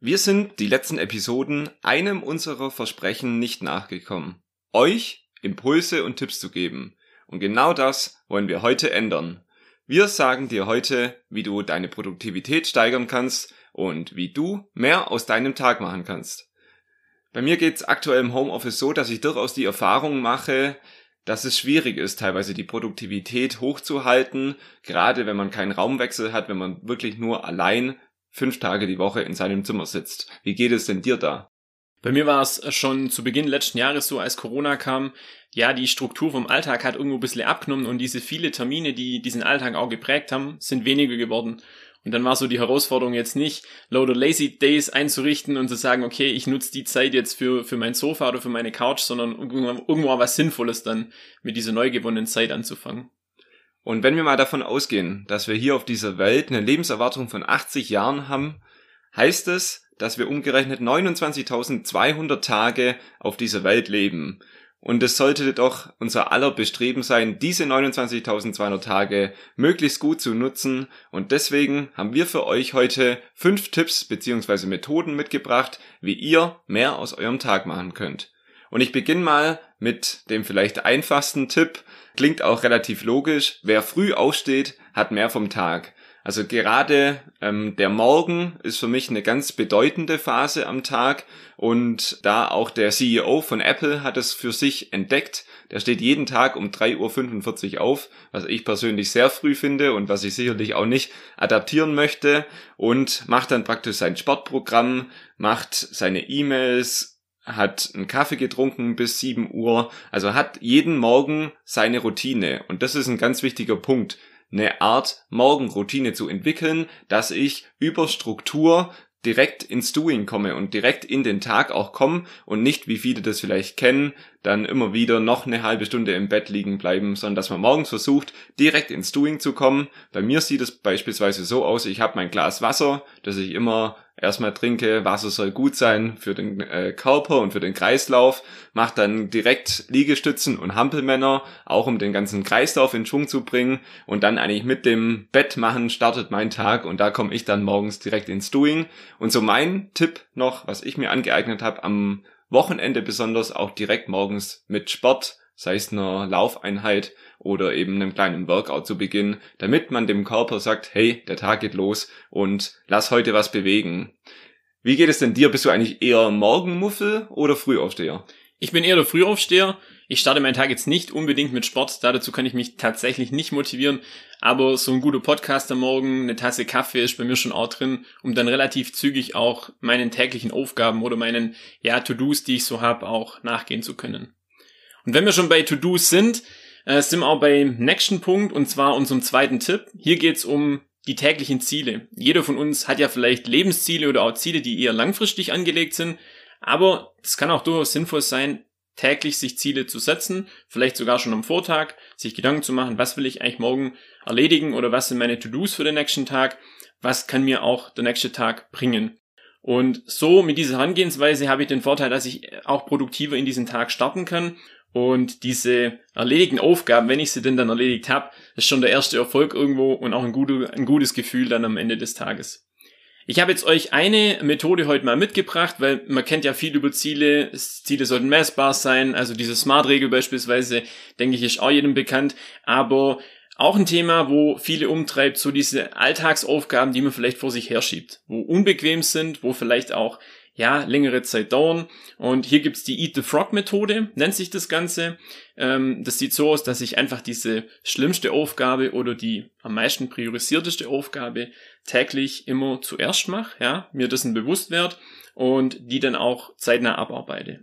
Wir sind die letzten Episoden einem unserer Versprechen nicht nachgekommen. Euch Impulse und Tipps zu geben. Und genau das wollen wir heute ändern. Wir sagen dir heute, wie du deine Produktivität steigern kannst und wie du mehr aus deinem Tag machen kannst. Bei mir geht's aktuell im Homeoffice so, dass ich durchaus die Erfahrung mache, dass es schwierig ist, teilweise die Produktivität hochzuhalten, gerade wenn man keinen Raumwechsel hat, wenn man wirklich nur allein fünf Tage die Woche in seinem Zimmer sitzt. Wie geht es denn dir da? Bei mir war es schon zu Beginn letzten Jahres so, als Corona kam, ja, die Struktur vom Alltag hat irgendwo ein bisschen abgenommen und diese viele Termine, die diesen Alltag auch geprägt haben, sind weniger geworden. Und dann war so die Herausforderung jetzt nicht, Loader Lazy Days einzurichten und zu sagen, okay, ich nutze die Zeit jetzt für, für mein Sofa oder für meine Couch, sondern irgendwo was Sinnvolles dann mit dieser neu gewonnenen Zeit anzufangen. Und wenn wir mal davon ausgehen, dass wir hier auf dieser Welt eine Lebenserwartung von 80 Jahren haben, heißt es, dass wir umgerechnet 29.200 Tage auf dieser Welt leben. Und es sollte doch unser aller Bestreben sein, diese 29.200 Tage möglichst gut zu nutzen. Und deswegen haben wir für euch heute fünf Tipps bzw. Methoden mitgebracht, wie ihr mehr aus eurem Tag machen könnt. Und ich beginne mal mit dem vielleicht einfachsten Tipp. Klingt auch relativ logisch. Wer früh aufsteht, hat mehr vom Tag. Also gerade ähm, der Morgen ist für mich eine ganz bedeutende Phase am Tag und da auch der CEO von Apple hat es für sich entdeckt. Der steht jeden Tag um 3.45 Uhr auf, was ich persönlich sehr früh finde und was ich sicherlich auch nicht adaptieren möchte und macht dann praktisch sein Sportprogramm, macht seine E-Mails, hat einen Kaffee getrunken bis 7 Uhr, also hat jeden Morgen seine Routine. Und das ist ein ganz wichtiger Punkt, eine Art Morgenroutine zu entwickeln, dass ich über Struktur direkt ins Doing komme und direkt in den Tag auch komme und nicht, wie viele das vielleicht kennen, dann immer wieder noch eine halbe Stunde im Bett liegen bleiben, sondern dass man morgens versucht, direkt ins Doing zu kommen. Bei mir sieht es beispielsweise so aus, ich habe mein Glas Wasser, das ich immer erstmal trinke, Wasser soll gut sein für den äh, Körper und für den Kreislauf, mache dann direkt Liegestützen und Hampelmänner, auch um den ganzen Kreislauf in Schwung zu bringen. Und dann eigentlich mit dem Bett machen startet mein Tag und da komme ich dann morgens direkt ins Doing. Und so mein Tipp noch, was ich mir angeeignet habe am Wochenende besonders auch direkt morgens mit Sport, sei es einer Laufeinheit oder eben einem kleinen Workout zu beginnen, damit man dem Körper sagt, hey, der Tag geht los und lass heute was bewegen. Wie geht es denn dir? Bist du eigentlich eher Morgenmuffel oder Frühaufsteher? Ich bin eher der Frühaufsteher. Ich starte meinen Tag jetzt nicht unbedingt mit Sport, dazu kann ich mich tatsächlich nicht motivieren, aber so ein guter Podcast am Morgen, eine Tasse Kaffee ist bei mir schon auch drin, um dann relativ zügig auch meinen täglichen Aufgaben oder meinen ja To-Dos, die ich so habe, auch nachgehen zu können. Und wenn wir schon bei To-Dos sind, äh, sind wir auch beim nächsten Punkt und zwar unserem zweiten Tipp. Hier geht's um die täglichen Ziele. Jeder von uns hat ja vielleicht Lebensziele oder auch Ziele, die eher langfristig angelegt sind, aber es kann auch durchaus sinnvoll sein, täglich sich Ziele zu setzen, vielleicht sogar schon am Vortag, sich Gedanken zu machen, was will ich eigentlich morgen erledigen oder was sind meine To-Dos für den nächsten Tag, was kann mir auch der nächste Tag bringen. Und so mit dieser Herangehensweise habe ich den Vorteil, dass ich auch produktiver in diesen Tag starten kann und diese erledigten Aufgaben, wenn ich sie denn dann erledigt habe, ist schon der erste Erfolg irgendwo und auch ein, gute, ein gutes Gefühl dann am Ende des Tages. Ich habe jetzt euch eine Methode heute mal mitgebracht, weil man kennt ja viel über Ziele. Ziele sollten messbar sein. Also diese Smart-Regel beispielsweise, denke ich, ist auch jedem bekannt. Aber auch ein Thema, wo viele umtreibt, so diese Alltagsaufgaben, die man vielleicht vor sich herschiebt, wo unbequem sind, wo vielleicht auch ja, längere Zeit dauern. Und hier gibt's die Eat the Frog Methode, nennt sich das Ganze. Ähm, das sieht so aus, dass ich einfach diese schlimmste Aufgabe oder die am meisten priorisierteste Aufgabe täglich immer zuerst mache, ja, mir dessen bewusst werde und die dann auch zeitnah abarbeite.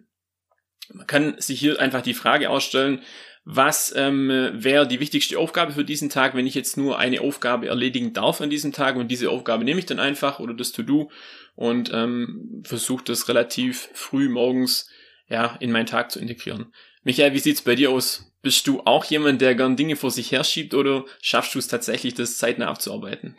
Man kann sich hier einfach die Frage ausstellen, was ähm, wäre die wichtigste Aufgabe für diesen Tag, wenn ich jetzt nur eine Aufgabe erledigen darf an diesem Tag und diese Aufgabe nehme ich dann einfach oder das To-Do und ähm, versuche das relativ früh morgens ja, in meinen Tag zu integrieren. Michael, wie sieht's bei dir aus? Bist du auch jemand, der gern Dinge vor sich herschiebt oder schaffst du es tatsächlich, das zeitnah abzuarbeiten?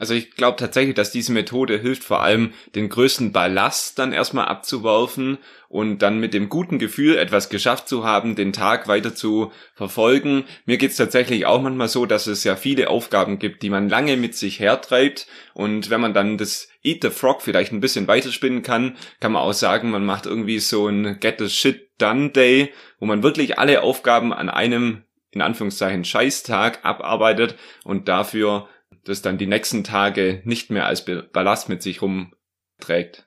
Also ich glaube tatsächlich, dass diese Methode hilft, vor allem den größten Ballast dann erstmal abzuwerfen und dann mit dem guten Gefühl, etwas geschafft zu haben, den Tag weiter zu verfolgen. Mir geht's tatsächlich auch manchmal so, dass es ja viele Aufgaben gibt, die man lange mit sich hertreibt. Und wenn man dann das Eat the Frog vielleicht ein bisschen weiterspinnen kann, kann man auch sagen, man macht irgendwie so ein Get the Shit Done Day, wo man wirklich alle Aufgaben an einem in Anführungszeichen Scheißtag abarbeitet und dafür das dann die nächsten Tage nicht mehr als Ballast mit sich rumträgt.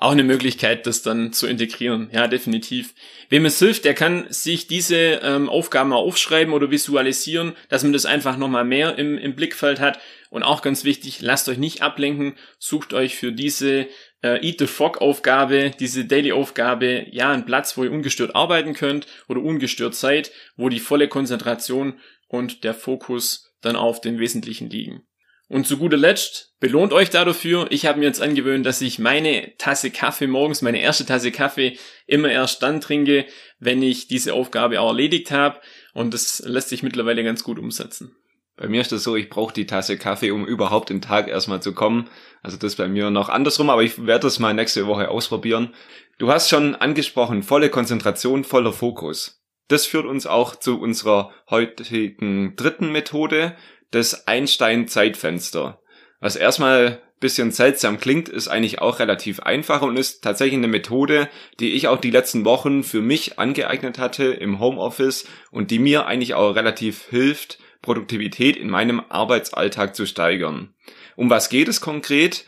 Auch eine Möglichkeit, das dann zu integrieren. Ja, definitiv. Wem es hilft, der kann sich diese ähm, Aufgaben auch aufschreiben oder visualisieren, dass man das einfach nochmal mehr im, im Blickfeld hat. Und auch ganz wichtig, lasst euch nicht ablenken, sucht euch für diese äh, Eat the Frog Aufgabe, diese Daily Aufgabe, ja, einen Platz, wo ihr ungestört arbeiten könnt oder ungestört seid, wo die volle Konzentration und der Fokus dann auf den Wesentlichen liegen. Und zu guter Letzt, belohnt euch da dafür. Ich habe mir jetzt angewöhnt, dass ich meine Tasse Kaffee morgens, meine erste Tasse Kaffee, immer erst dann trinke, wenn ich diese Aufgabe auch erledigt habe. Und das lässt sich mittlerweile ganz gut umsetzen. Bei mir ist das so, ich brauche die Tasse Kaffee, um überhaupt den Tag erstmal zu kommen. Also das bei mir noch andersrum, aber ich werde das mal nächste Woche ausprobieren. Du hast schon angesprochen, volle Konzentration, voller Fokus. Das führt uns auch zu unserer heutigen dritten Methode, das Einstein-Zeitfenster. Was erstmal bisschen seltsam klingt, ist eigentlich auch relativ einfach und ist tatsächlich eine Methode, die ich auch die letzten Wochen für mich angeeignet hatte im Homeoffice und die mir eigentlich auch relativ hilft, Produktivität in meinem Arbeitsalltag zu steigern. Um was geht es konkret?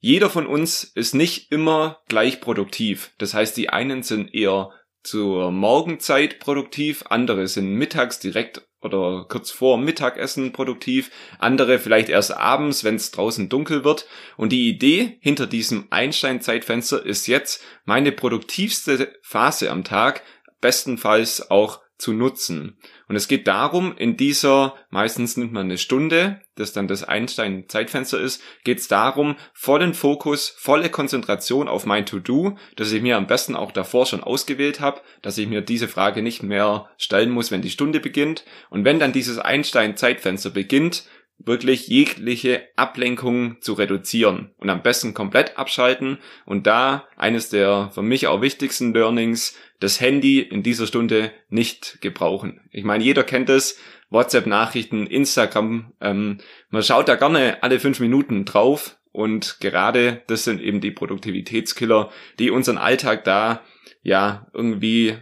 Jeder von uns ist nicht immer gleich produktiv. Das heißt, die einen sind eher zur Morgenzeit produktiv, andere sind mittags direkt oder kurz vor Mittagessen produktiv, andere vielleicht erst abends, wenn es draußen dunkel wird. Und die Idee hinter diesem Einstein-Zeitfenster ist jetzt, meine produktivste Phase am Tag bestenfalls auch zu nutzen. Und es geht darum, in dieser, meistens nimmt man eine Stunde, das dann das Einstein-Zeitfenster ist, geht es darum, vollen Fokus, volle Konzentration auf mein To-Do, das ich mir am besten auch davor schon ausgewählt habe, dass ich mir diese Frage nicht mehr stellen muss, wenn die Stunde beginnt. Und wenn dann dieses Einstein-Zeitfenster beginnt, wirklich jegliche Ablenkung zu reduzieren und am besten komplett abschalten und da eines der für mich auch wichtigsten Learnings, das Handy in dieser Stunde nicht gebrauchen. Ich meine, jeder kennt es, WhatsApp-Nachrichten, Instagram, ähm, man schaut da gerne alle fünf Minuten drauf und gerade das sind eben die Produktivitätskiller, die unseren Alltag da ja irgendwie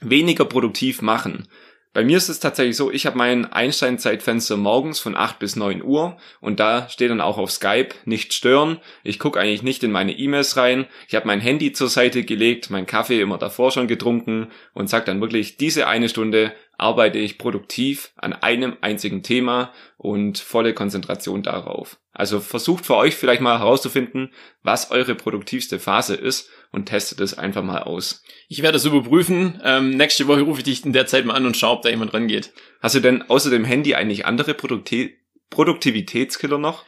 weniger produktiv machen. Bei mir ist es tatsächlich so, ich habe mein Einstein-Zeitfenster morgens von 8 bis 9 Uhr und da steht dann auch auf Skype nicht stören. Ich gucke eigentlich nicht in meine E-Mails rein. Ich habe mein Handy zur Seite gelegt, mein Kaffee immer davor schon getrunken und sage dann wirklich, diese eine Stunde arbeite ich produktiv an einem einzigen Thema und volle Konzentration darauf. Also versucht für euch vielleicht mal herauszufinden, was eure produktivste Phase ist und testet es einfach mal aus. Ich werde das überprüfen. Ähm, nächste Woche rufe ich dich in der Zeit mal an und schaue, ob da jemand rangeht. Hast du denn außer dem Handy eigentlich andere Produkti Produktivitätskiller noch?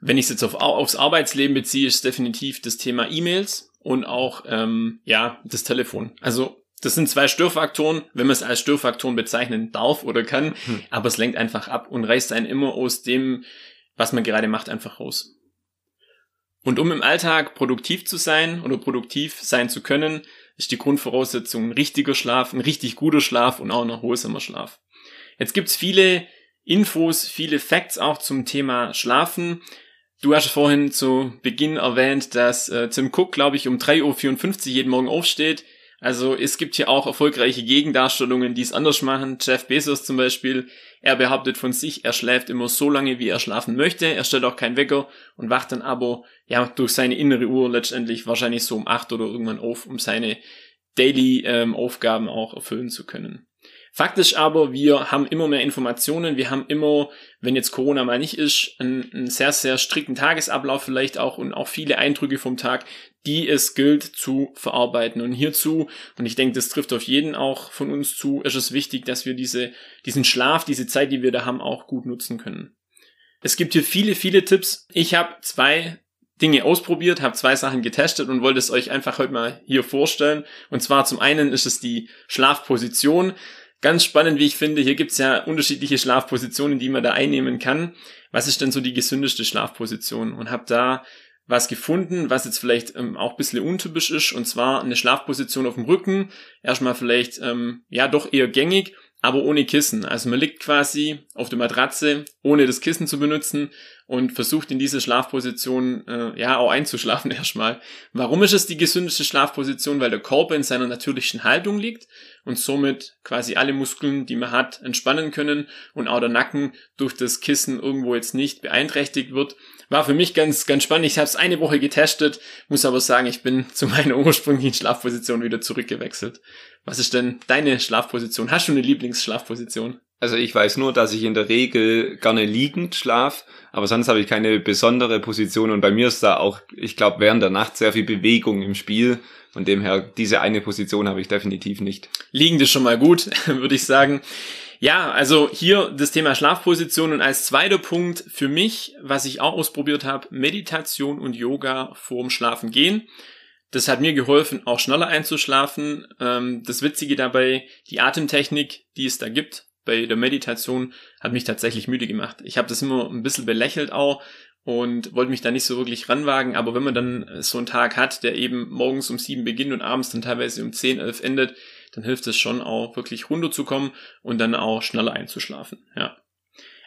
Wenn ich es jetzt auf, aufs Arbeitsleben beziehe, ist definitiv das Thema E-Mails und auch ähm, ja das Telefon. Also das sind zwei Störfaktoren, wenn man es als Störfaktoren bezeichnen darf oder kann, hm. aber es lenkt einfach ab und reißt einen immer aus dem, was man gerade macht, einfach raus. Und um im Alltag produktiv zu sein oder produktiv sein zu können, ist die Grundvoraussetzung ein richtiger Schlaf, ein richtig guter Schlaf und auch ein erholsamer Schlaf. Jetzt gibt's viele Infos, viele Facts auch zum Thema Schlafen. Du hast vorhin zu Beginn erwähnt, dass äh, Tim Cook, glaube ich, um 3.54 Uhr jeden Morgen aufsteht. Also es gibt hier auch erfolgreiche Gegendarstellungen, die es anders machen. Jeff Bezos zum Beispiel, er behauptet von sich, er schläft immer so lange, wie er schlafen möchte. Er stellt auch keinen Wecker und wacht dann aber ja durch seine innere Uhr letztendlich wahrscheinlich so um acht oder irgendwann auf, um seine Daily ähm, auch erfüllen zu können. Faktisch aber, wir haben immer mehr Informationen, wir haben immer, wenn jetzt Corona mal nicht ist, einen, einen, sehr, sehr strikten Tagesablauf vielleicht auch und auch viele Eindrücke vom Tag, die es gilt zu verarbeiten. Und hierzu, und ich denke, das trifft auf jeden auch von uns zu, ist es wichtig, dass wir diese, diesen Schlaf, diese Zeit, die wir da haben, auch gut nutzen können. Es gibt hier viele, viele Tipps. Ich habe zwei Dinge ausprobiert, habe zwei Sachen getestet und wollte es euch einfach heute mal hier vorstellen. Und zwar zum einen ist es die Schlafposition. Ganz spannend, wie ich finde. Hier gibt es ja unterschiedliche Schlafpositionen, die man da einnehmen kann. Was ist denn so die gesündeste Schlafposition? Und habe da was gefunden, was jetzt vielleicht ähm, auch ein bisschen untypisch ist, und zwar eine Schlafposition auf dem Rücken. Erstmal vielleicht, ähm, ja, doch eher gängig aber ohne Kissen. Also man liegt quasi auf der Matratze, ohne das Kissen zu benutzen und versucht in diese Schlafposition äh, ja auch einzuschlafen erstmal. Warum ist es die gesündeste Schlafposition? Weil der Körper in seiner natürlichen Haltung liegt und somit quasi alle Muskeln, die man hat, entspannen können und auch der Nacken durch das Kissen irgendwo jetzt nicht beeinträchtigt wird. War für mich ganz, ganz spannend. Ich habe es eine Woche getestet, muss aber sagen, ich bin zu meiner ursprünglichen Schlafposition wieder zurückgewechselt. Was ist denn deine Schlafposition? Hast du eine Lieblingsschlafposition? Also ich weiß nur, dass ich in der Regel gerne liegend schlaf, aber sonst habe ich keine besondere Position und bei mir ist da auch, ich glaube, während der Nacht sehr viel Bewegung im Spiel. Von dem her, diese eine Position habe ich definitiv nicht. Liegend ist schon mal gut, würde ich sagen. Ja, also hier das Thema Schlafposition und als zweiter Punkt für mich, was ich auch ausprobiert habe, Meditation und Yoga vorm Schlafen gehen. Das hat mir geholfen, auch schneller einzuschlafen. Ähm, das Witzige dabei, die Atemtechnik, die es da gibt bei der Meditation, hat mich tatsächlich müde gemacht. Ich habe das immer ein bisschen belächelt auch und wollte mich da nicht so wirklich ranwagen. Aber wenn man dann so einen Tag hat, der eben morgens um sieben beginnt und abends dann teilweise um zehn, elf endet, dann hilft es schon auch wirklich runterzukommen und dann auch schneller einzuschlafen. Ja.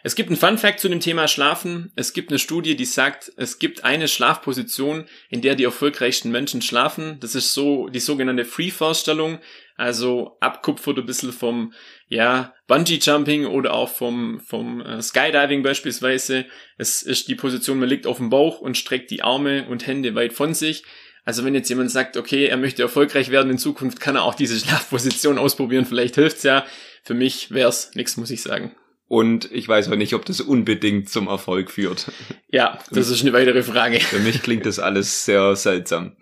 Es gibt einen Fun Fact zu dem Thema Schlafen. Es gibt eine Studie, die sagt, es gibt eine Schlafposition, in der die erfolgreichsten Menschen schlafen. Das ist so die sogenannte Free-Vorstellung, also abkupfert ein bisschen vom ja, Bungee-Jumping oder auch vom, vom äh, Skydiving beispielsweise. Es ist die Position, man liegt auf dem Bauch und streckt die Arme und Hände weit von sich. Also wenn jetzt jemand sagt, okay, er möchte erfolgreich werden in Zukunft, kann er auch diese Schlafposition ausprobieren. Vielleicht hilft's ja. Für mich wär's nichts, muss ich sagen. Und ich weiß auch nicht, ob das unbedingt zum Erfolg führt. Ja, das ist eine weitere Frage. Für mich klingt das alles sehr seltsam.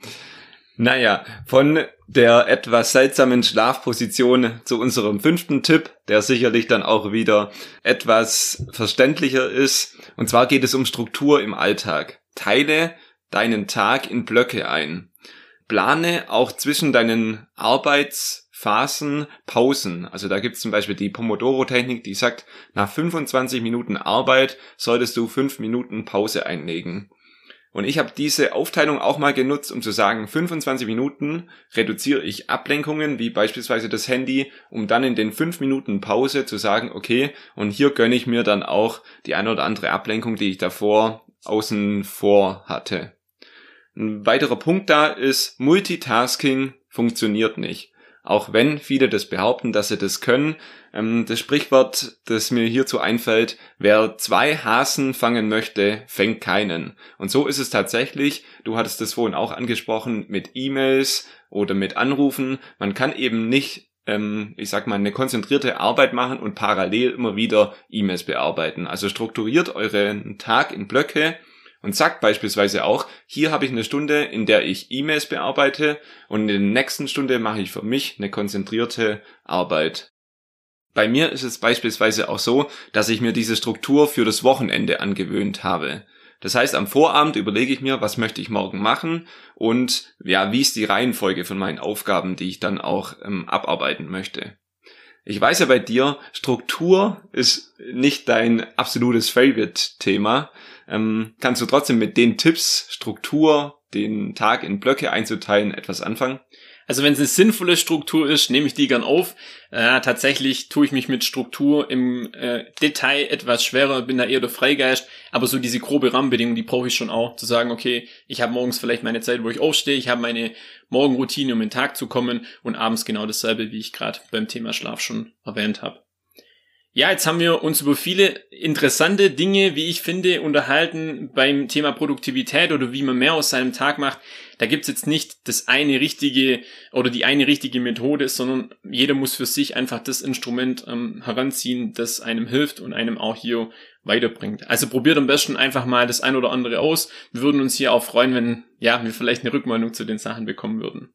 Naja, von der etwas seltsamen Schlafposition zu unserem fünften Tipp, der sicherlich dann auch wieder etwas verständlicher ist. Und zwar geht es um Struktur im Alltag. Teile deinen Tag in Blöcke ein. Plane auch zwischen deinen Arbeits- Phasen, Pausen. Also da gibt es zum Beispiel die Pomodoro-Technik, die sagt, nach 25 Minuten Arbeit solltest du 5 Minuten Pause einlegen. Und ich habe diese Aufteilung auch mal genutzt, um zu sagen, 25 Minuten reduziere ich Ablenkungen, wie beispielsweise das Handy, um dann in den 5 Minuten Pause zu sagen, okay, und hier gönne ich mir dann auch die eine oder andere Ablenkung, die ich davor außen vor hatte. Ein weiterer Punkt da ist, Multitasking funktioniert nicht auch wenn viele das behaupten, dass sie das können. Ähm, das Sprichwort, das mir hierzu einfällt, wer zwei Hasen fangen möchte, fängt keinen. Und so ist es tatsächlich, du hattest das vorhin auch angesprochen, mit E-Mails oder mit Anrufen. Man kann eben nicht ähm, ich sag mal, eine konzentrierte Arbeit machen und parallel immer wieder E-Mails bearbeiten. Also strukturiert euren Tag in Blöcke und sagt beispielsweise auch, hier habe ich eine Stunde, in der ich E-Mails bearbeite und in der nächsten Stunde mache ich für mich eine konzentrierte Arbeit. Bei mir ist es beispielsweise auch so, dass ich mir diese Struktur für das Wochenende angewöhnt habe. Das heißt, am Vorabend überlege ich mir, was möchte ich morgen machen und ja, wie ist die Reihenfolge von meinen Aufgaben, die ich dann auch ähm, abarbeiten möchte. Ich weiß ja bei dir, Struktur ist nicht dein absolutes Favorite-Thema. Ähm, kannst du trotzdem mit den Tipps, Struktur, den Tag in Blöcke einzuteilen, etwas anfangen? Also wenn es eine sinnvolle Struktur ist, nehme ich die gern auf. Äh, tatsächlich tue ich mich mit Struktur im äh, Detail etwas schwerer, bin da eher der Freigeist, aber so diese grobe Rahmenbedingung, die brauche ich schon auch, zu sagen, okay, ich habe morgens vielleicht meine Zeit, wo ich aufstehe, ich habe meine Morgenroutine, um in den Tag zu kommen und abends genau dasselbe, wie ich gerade beim Thema Schlaf schon erwähnt habe. Ja, jetzt haben wir uns über viele interessante Dinge, wie ich finde, unterhalten beim Thema Produktivität oder wie man mehr aus seinem Tag macht. Da gibt's jetzt nicht das eine richtige oder die eine richtige Methode, sondern jeder muss für sich einfach das Instrument ähm, heranziehen, das einem hilft und einem auch hier weiterbringt. Also probiert am besten einfach mal das ein oder andere aus. Wir würden uns hier auch freuen, wenn ja, wir vielleicht eine Rückmeldung zu den Sachen bekommen würden.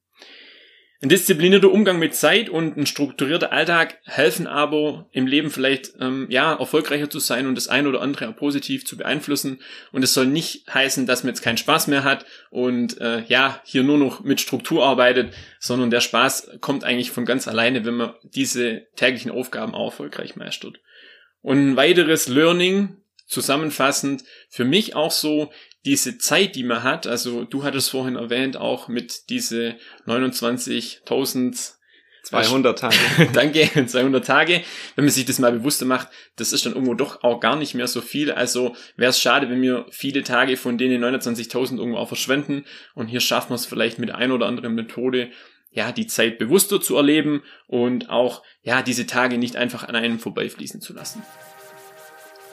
Ein disziplinierter Umgang mit Zeit und ein strukturierter Alltag helfen aber im Leben vielleicht ähm, ja erfolgreicher zu sein und das ein oder andere positiv zu beeinflussen. Und es soll nicht heißen, dass man jetzt keinen Spaß mehr hat und äh, ja hier nur noch mit Struktur arbeitet, sondern der Spaß kommt eigentlich von ganz alleine, wenn man diese täglichen Aufgaben auch erfolgreich meistert. Und ein weiteres Learning, zusammenfassend, für mich auch so, diese Zeit, die man hat, also du hattest vorhin erwähnt, auch mit diese 29.000 200 Tage. Danke, 200 Tage. Wenn man sich das mal bewusster macht, das ist dann irgendwo doch auch gar nicht mehr so viel. Also wäre es schade, wenn wir viele Tage von denen 29.000 irgendwo auch verschwenden. Und hier schaffen wir es vielleicht mit ein oder anderen Methode, ja, die Zeit bewusster zu erleben und auch, ja, diese Tage nicht einfach an einem vorbeifließen zu lassen.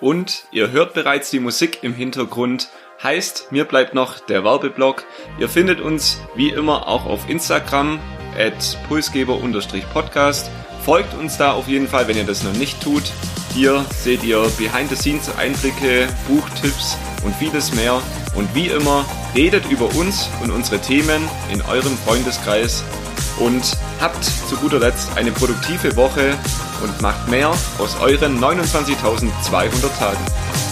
Und ihr hört bereits die Musik im Hintergrund Heißt, mir bleibt noch der Werbeblock. Ihr findet uns wie immer auch auf Instagram at pulsgeber-podcast. Folgt uns da auf jeden Fall, wenn ihr das noch nicht tut. Hier seht ihr Behind-the-Scenes-Einblicke, Buchtipps und vieles mehr. Und wie immer, redet über uns und unsere Themen in eurem Freundeskreis und habt zu guter Letzt eine produktive Woche und macht mehr aus euren 29.200 Tagen.